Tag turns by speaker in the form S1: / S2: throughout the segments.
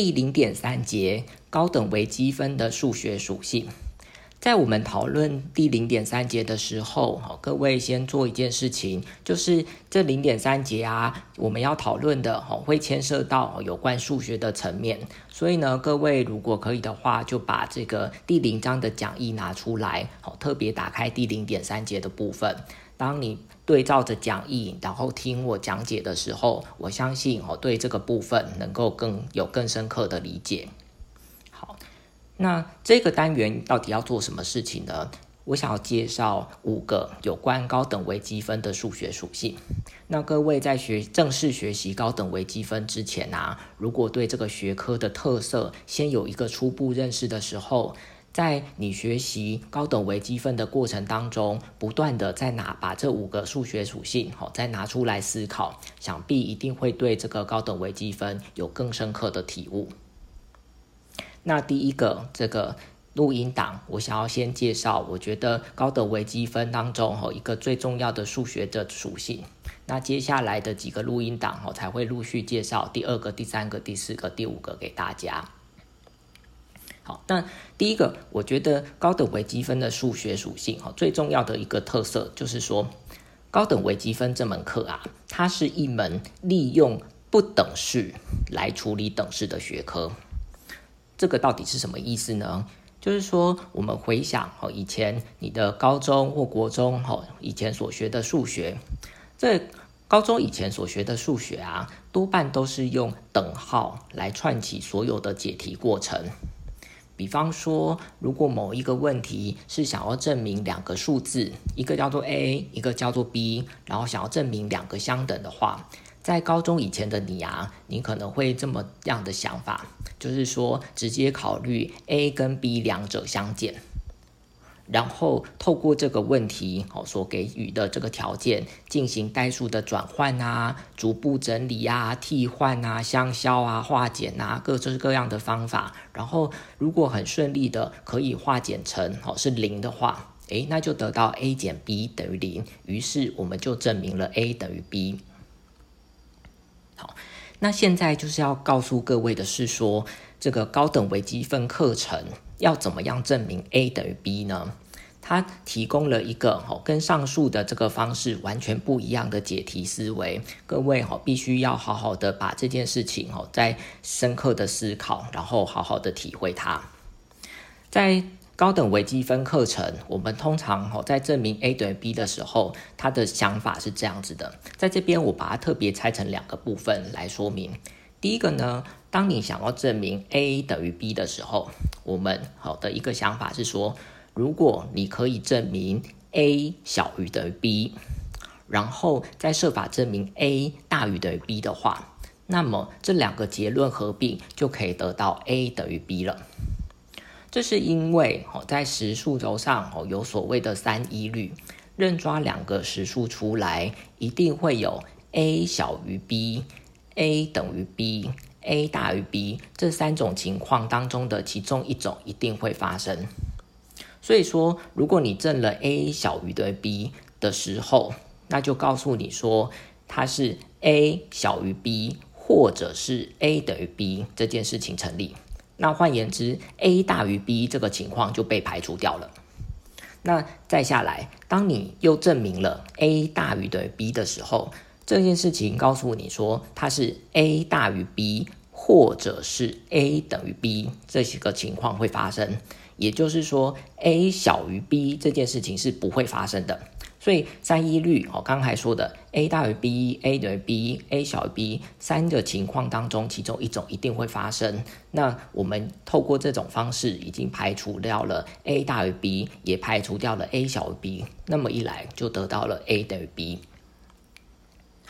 S1: 第零点三节高等微积分的数学属性。在我们讨论第零点三节的时候，各位先做一件事情，就是这零点三节啊，我们要讨论的哈，会牵涉到有关数学的层面。所以呢，各位如果可以的话，就把这个第零章的讲义拿出来，好，特别打开第零点三节的部分。当你对照着讲义，然后听我讲解的时候，我相信哦，对这个部分能够更有更深刻的理解。好那这个单元到底要做什么事情呢？我想要介绍五个有关高等微积分的数学属性。那各位在学正式学习高等微积分之前啊，如果对这个学科的特色先有一个初步认识的时候，在你学习高等微积分的过程当中，不断的在拿把这五个数学属性好再拿出来思考，想必一定会对这个高等微积分有更深刻的体悟。那第一个这个录音档，我想要先介绍，我觉得高等微积分当中哈一个最重要的数学的属性。那接下来的几个录音档哈才会陆续介绍第二个、第三个、第四个、第五个给大家。好，那第一个，我觉得高等微积分的数学属性哈最重要的一个特色就是说，高等微积分这门课啊，它是一门利用不等式来处理等式的学科。这个到底是什么意思呢？就是说，我们回想哦，以前你的高中或国中哦，以前所学的数学，这高中以前所学的数学啊，多半都是用等号来串起所有的解题过程。比方说，如果某一个问题是想要证明两个数字，一个叫做 a，一个叫做 b，然后想要证明两个相等的话。在高中以前的你啊，你可能会这么样的想法，就是说直接考虑 A 跟 B 两者相减，然后透过这个问题哦所给予的这个条件进行代数的转换啊、逐步整理啊、替换啊、相消啊、化简啊，各式各样的方法。然后如果很顺利的可以化简成哦是零的话，诶，那就得到 A 减 B 等于零，于是我们就证明了 A 等于 B。好，那现在就是要告诉各位的是说，这个高等微积分课程要怎么样证明 a 等于 b 呢？它提供了一个哦，跟上述的这个方式完全不一样的解题思维。各位哈，必须要好好的把这件事情哦，再深刻的思考，然后好好的体会它，在。高等微积分课程，我们通常哈在证明 a 等于 b 的时候，他的想法是这样子的。在这边，我把它特别拆成两个部分来说明。第一个呢，当你想要证明 a 等于 b 的时候，我们好的一个想法是说，如果你可以证明 a 小于等于 b，然后再设法证明 a 大于等于 b 的话，那么这两个结论合并就可以得到 a 等于 b 了。这是因为哦，在实数轴上哦有所谓的三一律，任抓两个实数出来，一定会有 a 小于 b，a 等于 b a 大于 b 这三种情况当中的其中一种一定会发生。所以说，如果你证了 a 小于的 b 的时候，那就告诉你说它是 a 小于 b，或者是 a 等于 b 这件事情成立。那换言之，a 大于 b 这个情况就被排除掉了。那再下来，当你又证明了 a 大于等于 b 的时候，这件事情告诉你说它是 a 大于 b，或者是 a 等于 b 这些个情况会发生。也就是说，a 小于 b 这件事情是不会发生的。所以三一律，哦，刚才说的 a 大于 b，a 等于 b，a 小于 b 三个情况当中，其中一种一定会发生。那我们透过这种方式，已经排除掉了 a 大于 b，也排除掉了 a 小于 b。那么一来，就得到了 a 等于 b。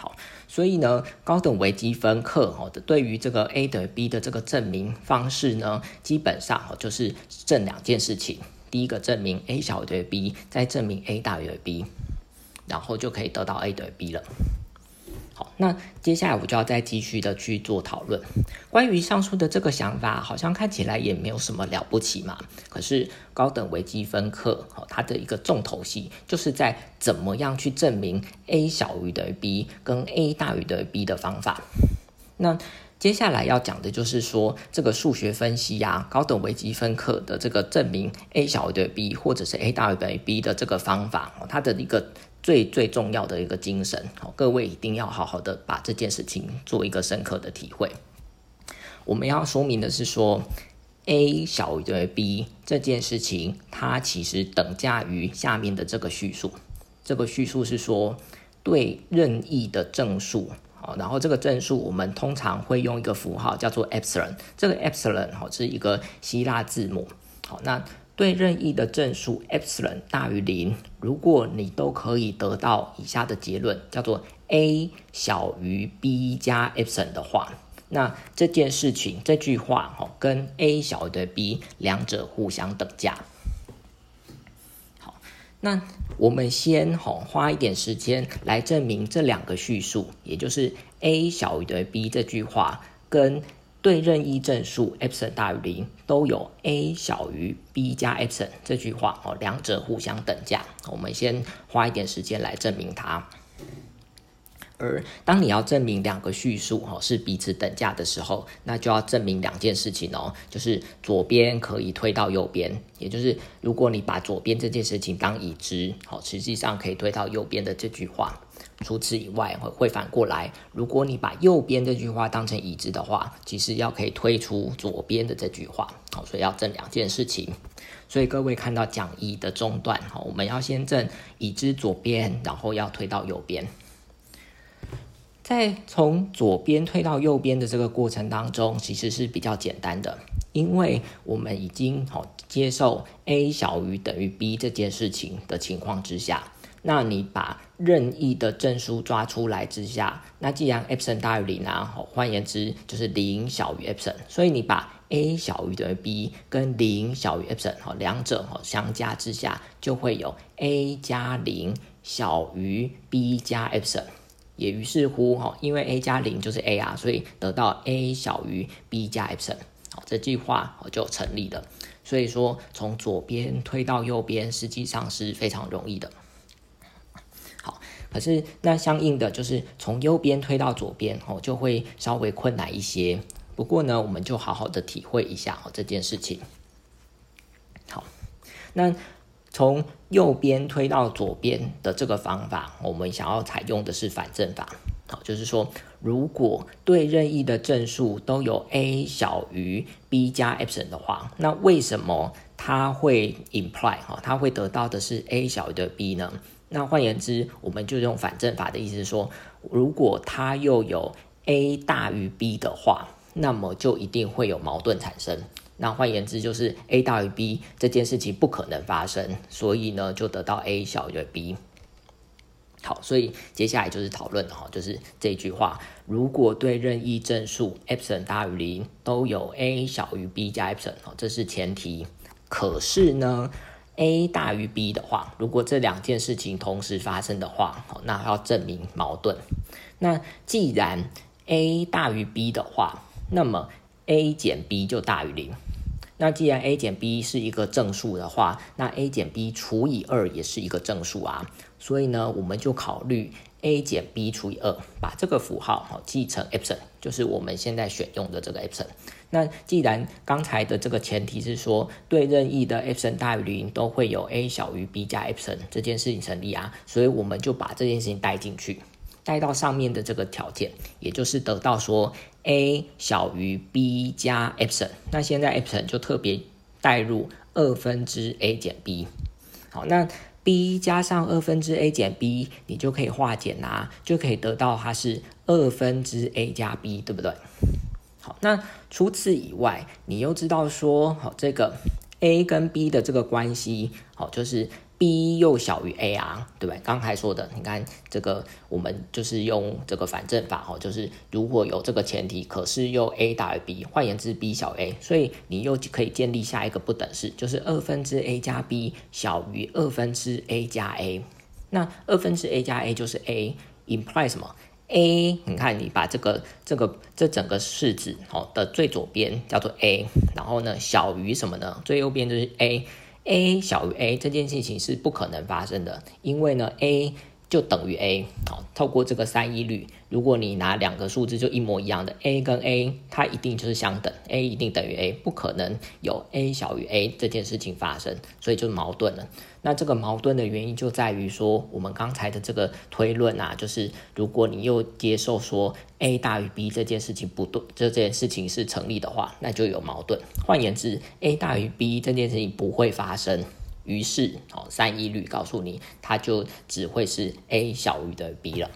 S1: 好，所以呢，高等微积分课哦的对于这个 a 等于 b 的这个证明方式呢，基本上哦就是证两件事情。第一个证明 a 小于 b，再证明 a 大于 b，然后就可以得到 a 等于 b 了。好，那接下来我就要再继续的去做讨论。关于上述的这个想法，好像看起来也没有什么了不起嘛。可是高等微积分课，哦，它的一个重头戏就是在怎么样去证明 a 小于等于 b 跟 a 大于等于 b 的方法。那接下来要讲的就是说，这个数学分析呀，高等微积分课的这个证明 a 小于等于 b，或者是 a 大于等于 b 的这个方法，它的一个最最重要的一个精神，好，各位一定要好好的把这件事情做一个深刻的体会。我们要说明的是说，a 小于等于 b 这件事情，它其实等价于下面的这个叙述。这个叙述是说，对任意的正数。好，然后这个正数我们通常会用一个符号叫做 epsilon，这个 epsilon 好是一个希腊字母。好，那对任意的正数 epsilon 大于零，如果你都可以得到以下的结论，叫做 a 小于 b 加 epsilon 的话，那这件事情这句话哈跟 a 小于的 b 两者互相等价。好那我们先吼花一点时间来证明这两个叙述，也就是 a 小于等于 b 这句话跟对任意正数 epsilon 大于零都有 a 小于 b 加 epsilon 这句话哦，两者互相等价。我们先花一点时间来证明它。而当你要证明两个叙述哦是彼此等价的时候，那就要证明两件事情哦，就是左边可以推到右边，也就是如果你把左边这件事情当已知，好，实际上可以推到右边的这句话。除此以外，会会反过来，如果你把右边这句话当成已知的话，其实要可以推出左边的这句话。好，所以要证两件事情。所以各位看到讲义的中段，哈，我们要先证已知左边，然后要推到右边。在从左边推到右边的这个过程当中，其实是比较简单的，因为我们已经好接受 a 小于等于 b 这件事情的情况之下，那你把任意的证书抓出来之下，那既然 epsilon 大于零啊，换言之就是零小于 epsilon，所以你把 a 小于等于 b 跟零小于 epsilon 哈两者哈相加之下，就会有 a 加零小于 b 加 epsilon。也于是乎哈，因为 a 加零就是 a 啊，所以得到 a 小于 b 加 epsilon，好，这句话就成立了。所以说，从左边推到右边，实际上是非常容易的。可是那相应的就是从右边推到左边哦，就会稍微困难一些。不过呢，我们就好好的体会一下哦这件事情。好，那。从右边推到左边的这个方法，我们想要采用的是反证法。好，就是说，如果对任意的正数都有 a 小于 b 加 epsilon 的话，那为什么它会 imply 哈，它会得到的是 a 小于的 b 呢？那换言之，我们就用反证法的意思是说，如果它又有 a 大于 b 的话，那么就一定会有矛盾产生。那换言之，就是 a 大于 b 这件事情不可能发生，所以呢，就得到 a 小于 b。好，所以接下来就是讨论哈，就是这句话：如果对任意正数 epsilon 大于零都有 a 小于 b 加 epsilon，这是前提。可是呢，a 大于 b 的话，如果这两件事情同时发生的话，那要证明矛盾。那既然 a 大于 b 的话，那么 a 减 b 就大于零。那既然 a 减 b 是一个正数的话，那 a 减 b 除以二也是一个正数啊。所以呢，我们就考虑 a 减 b 除以二，把这个符号哈记成 epsilon，就是我们现在选用的这个 epsilon。那既然刚才的这个前提是说对任意的 epsilon 大于零都会有 a 小于 b 加 epsilon 这件事情成立啊，所以我们就把这件事情带进去。带到上面的这个条件，也就是得到说 a 小于 b 加 epsilon，那现在 epsilon 就特别带入二分之 a 减 b，好，那 b 加上二分之 a 减 b，你就可以化简啦，就可以得到它是二分之 a 加 b，对不对？好，那除此以外，你又知道说，好，这个 a 跟 b 的这个关系，好，就是。b 又小于 a 啊，对不对？刚才说的，你看这个，我们就是用这个反证法哦，就是如果有这个前提，可是又 a 大于 b，换言之 b 小 a，所以你又可以建立下一个不等式，就是二分之 a 加 b 小于二分之 a 加 a。那二分之 a 加 a 就是 a，imply 什么？a，你看你把这个这个这整个式子哦的最左边叫做 a，然后呢小于什么呢？最右边就是 a。a 小于 a 这件事情是不可能发生的，因为呢，a 就等于 a，好，透过这个三一律，如果你拿两个数字就一模一样的 a 跟 a，它一定就是相等，a 一定等于 a，不可能有 a 小于 a 这件事情发生，所以就矛盾了。那这个矛盾的原因就在于说，我们刚才的这个推论啊，就是如果你又接受说 a 大于 b 这件事情不对，这件事情是成立的话，那就有矛盾。换言之，a 大于 b 这件事情不会发生。于是，哦，三一律告诉你，它就只会是 a 小于的 b 了。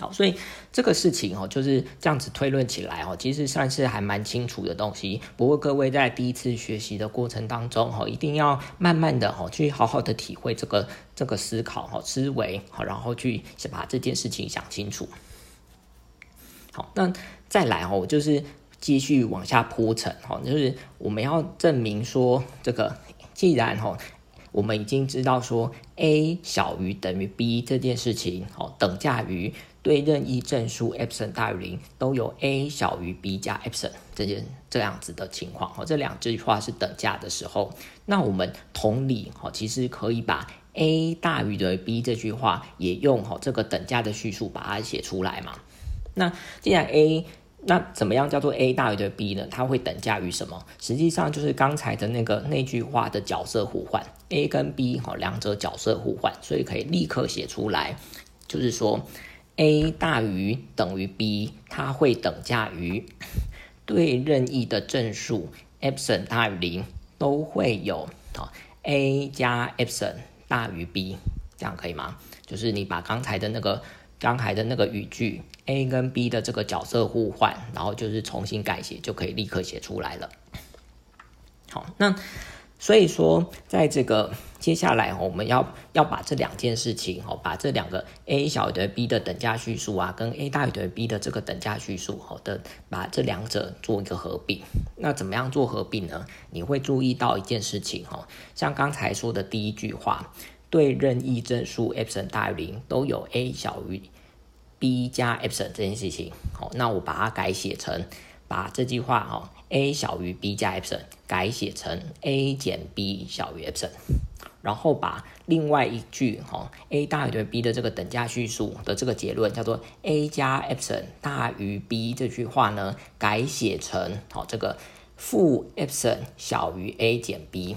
S1: 好，所以这个事情哦，就是这样子推论起来哦，其实算是还蛮清楚的东西。不过各位在第一次学习的过程当中哦，一定要慢慢的哦，去好好的体会这个这个思考哈思维好，然后去把这件事情想清楚。好，那再来哦，就是继续往下铺陈哈，就是我们要证明说这个。既然哈，我们已经知道说 a 小于等于 b 这件事情，哦，等价于对任意正数 epsilon 大于零都有 a 小于 b 加 epsilon 这件这样子的情况，哦，这两句话是等价的时候，那我们同理，哦，其实可以把 a 大于等于 b 这句话也用哦这个等价的叙述把它写出来嘛。那既然 a 那怎么样叫做 a 大于的 b 呢？它会等价于什么？实际上就是刚才的那个那句话的角色互换，a 跟 b 哈两者角色互换，所以可以立刻写出来，就是说 a 大于等于 b，它会等价于对任意的正数 e p s i l n 大于零都会有啊 a 加 e p s i l n 大于 b，这样可以吗？就是你把刚才的那个。刚才的那个语句，A 跟 B 的这个角色互换，然后就是重新改写，就可以立刻写出来了。好，那所以说，在这个接下来，我们要要把这两件事情，哦，把这两个 A 小于 B 的等价叙述啊，跟 A 大于 B 的这个等价叙述，好的，把这两者做一个合并。那怎么样做合并呢？你会注意到一件事情，哦，像刚才说的第一句话。对任意正数 epsilon 大于零都有 a 小于 b 加 epsilon 这件事情，好，那我把它改写成，把这句话哈 a 小于 b 加 epsilon 改写成 a 减 b 小于 epsilon，然后把另外一句哈 a 大于等于 b 的这个等价叙述的这个结论叫做 a 加 epsilon 大于 b 这句话呢改写成好这个负 epsilon 小于 a 减 b。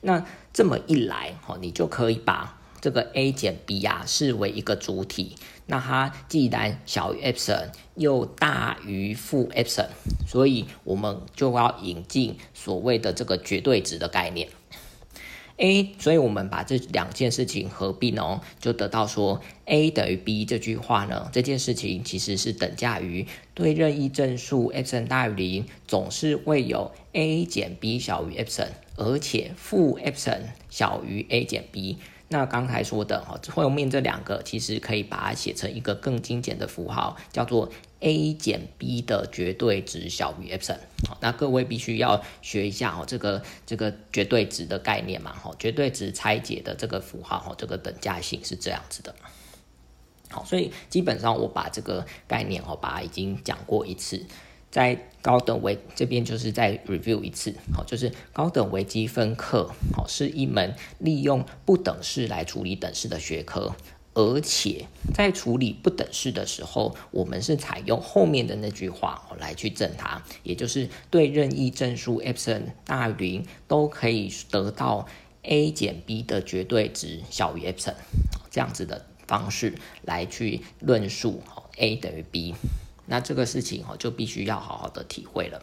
S1: 那这么一来，哈，你就可以把这个 a 减 b 呀视为一个主体。那它既然小于 epsilon 又大于负 epsilon，所以我们就要引进所谓的这个绝对值的概念。a，所以我们把这两件事情合并哦，就得到说 a 等于 b 这句话呢，这件事情其实是等价于对任意正数 epsilon 大于零，总是会有 a 减 b 小于 epsilon。而且负 epsilon 小于 a 减 b，那刚才说的哈，后面这两个其实可以把它写成一个更精简的符号，叫做 a 减 b 的绝对值小于 epsilon。好，那各位必须要学一下哦，这个这个绝对值的概念嘛，哈，绝对值拆解的这个符号哈，这个等价性是这样子的。好，所以基本上我把这个概念哦，把它已经讲过一次。在高等微这边就是再 review 一次，好，就是高等微积分课，好，是一门利用不等式来处理等式的学科，而且在处理不等式的时候，我们是采用后面的那句话来去证它，也就是对任意正数 epsilon 大于零都可以得到 a 减 b 的绝对值小于 epsilon 这样子的方式来去论述 a 等于 b。那这个事情哦，就必须要好好的体会了。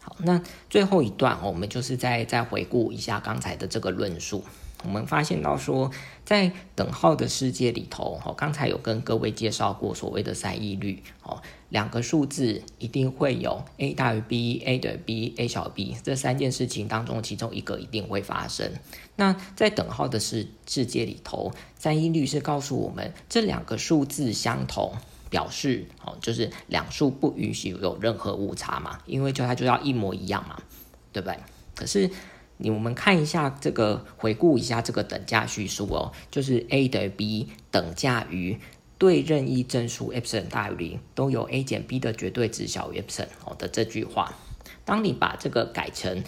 S1: 好，那最后一段哦，我们就是再再回顾一下刚才的这个论述。我们发现到说，在等号的世界里头，哦，刚才有跟各位介绍过所谓的三一律哦，两个数字一定会有 a 大于 b，a 等于 b，a 小于 b 这三件事情当中，其中一个一定会发生。那在等号的世世界里头，三一律是告诉我们这两个数字相同。表示哦，就是两数不允许有任何误差嘛，因为就它就要一模一样嘛，对不对？可是你我们看一下这个，回顾一下这个等价叙述哦，就是 a 等于 b 等价于对任意正数 epsilon 大于零都有 a 减 b 的绝对值小于 epsilon 哦的这句话。当你把这个改成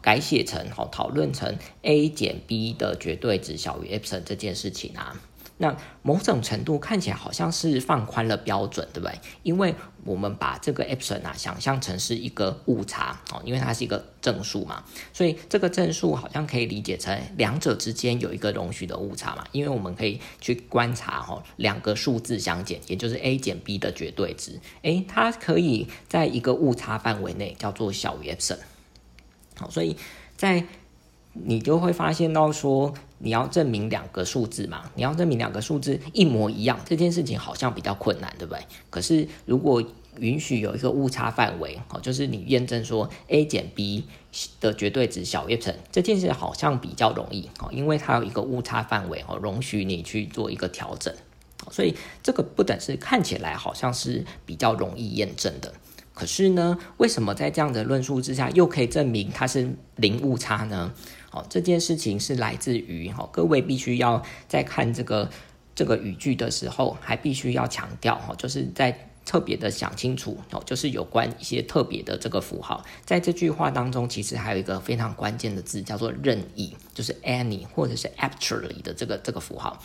S1: 改写成好讨论成 a 减 b 的绝对值小于 epsilon 这件事情啊。那某种程度看起来好像是放宽了标准，对不对？因为我们把这个 epsilon 啊想象成是一个误差哦，因为它是一个正数嘛，所以这个正数好像可以理解成两者之间有一个容许的误差嘛。因为我们可以去观察哈，两个数字相减，也就是 a 减 b 的绝对值，诶，它可以在一个误差范围内叫做小于 epsilon。好，所以在你就会发现到说，你要证明两个数字嘛，你要证明两个数字一模一样，这件事情好像比较困难，对不对？可是如果允许有一个误差范围，哦，就是你验证说 a 减 b 的绝对值小于成这件事好像比较容易，哦，因为它有一个误差范围，哦，容许你去做一个调整，所以这个不等式看起来好像是比较容易验证的。可是呢，为什么在这样的论述之下，又可以证明它是零误差呢？哦，这件事情是来自于哈，各位必须要在看这个这个语句的时候，还必须要强调哈，就是在特别的想清楚哦，就是有关一些特别的这个符号，在这句话当中，其实还有一个非常关键的字叫做任意，就是 any 或者是 actually 的这个这个符号。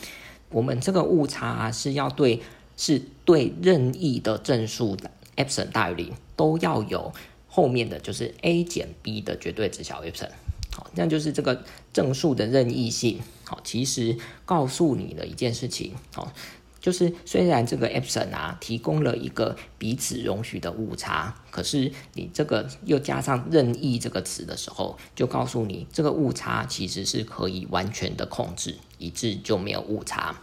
S1: 我们这个误差是要对是对任意的正数的 epsilon 大于零，都要有后面的就是 a 减 b 的绝对值小于 epsilon。好，那就是这个正数的任意性。好，其实告诉你的一件事情，好，就是虽然这个 epsilon 啊提供了一个彼此容许的误差，可是你这个又加上任意这个词的时候，就告诉你这个误差其实是可以完全的控制，以致就没有误差。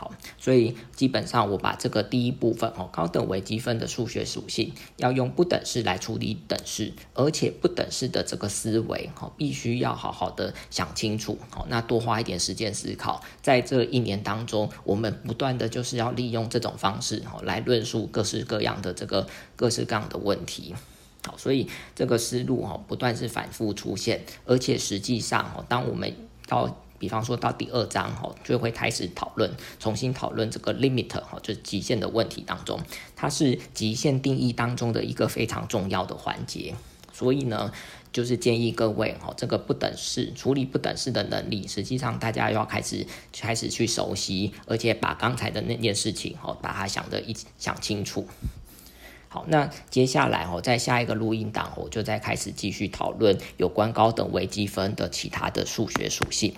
S1: 好，所以基本上我把这个第一部分哦，高等微积分的数学属性要用不等式来处理等式，而且不等式的这个思维哦，必须要好好的想清楚哦。那多花一点时间思考，在这一年当中，我们不断的就是要利用这种方式哦，来论述各式各样的这个各式各样的问题。好，所以这个思路哦，不断是反复出现，而且实际上哦，当我们到比方说到第二章哈，就会开始讨论，重新讨论这个 limit 哈，就是极限的问题当中，它是极限定义当中的一个非常重要的环节。所以呢，就是建议各位哈，这个不等式处理不等式的能力，实际上大家要开始开始去熟悉，而且把刚才的那件事情哈，把它想的一想清楚。好，那接下来哦，在下一个录音档，我就再开始继续讨论有关高等微积分的其他的数学属性。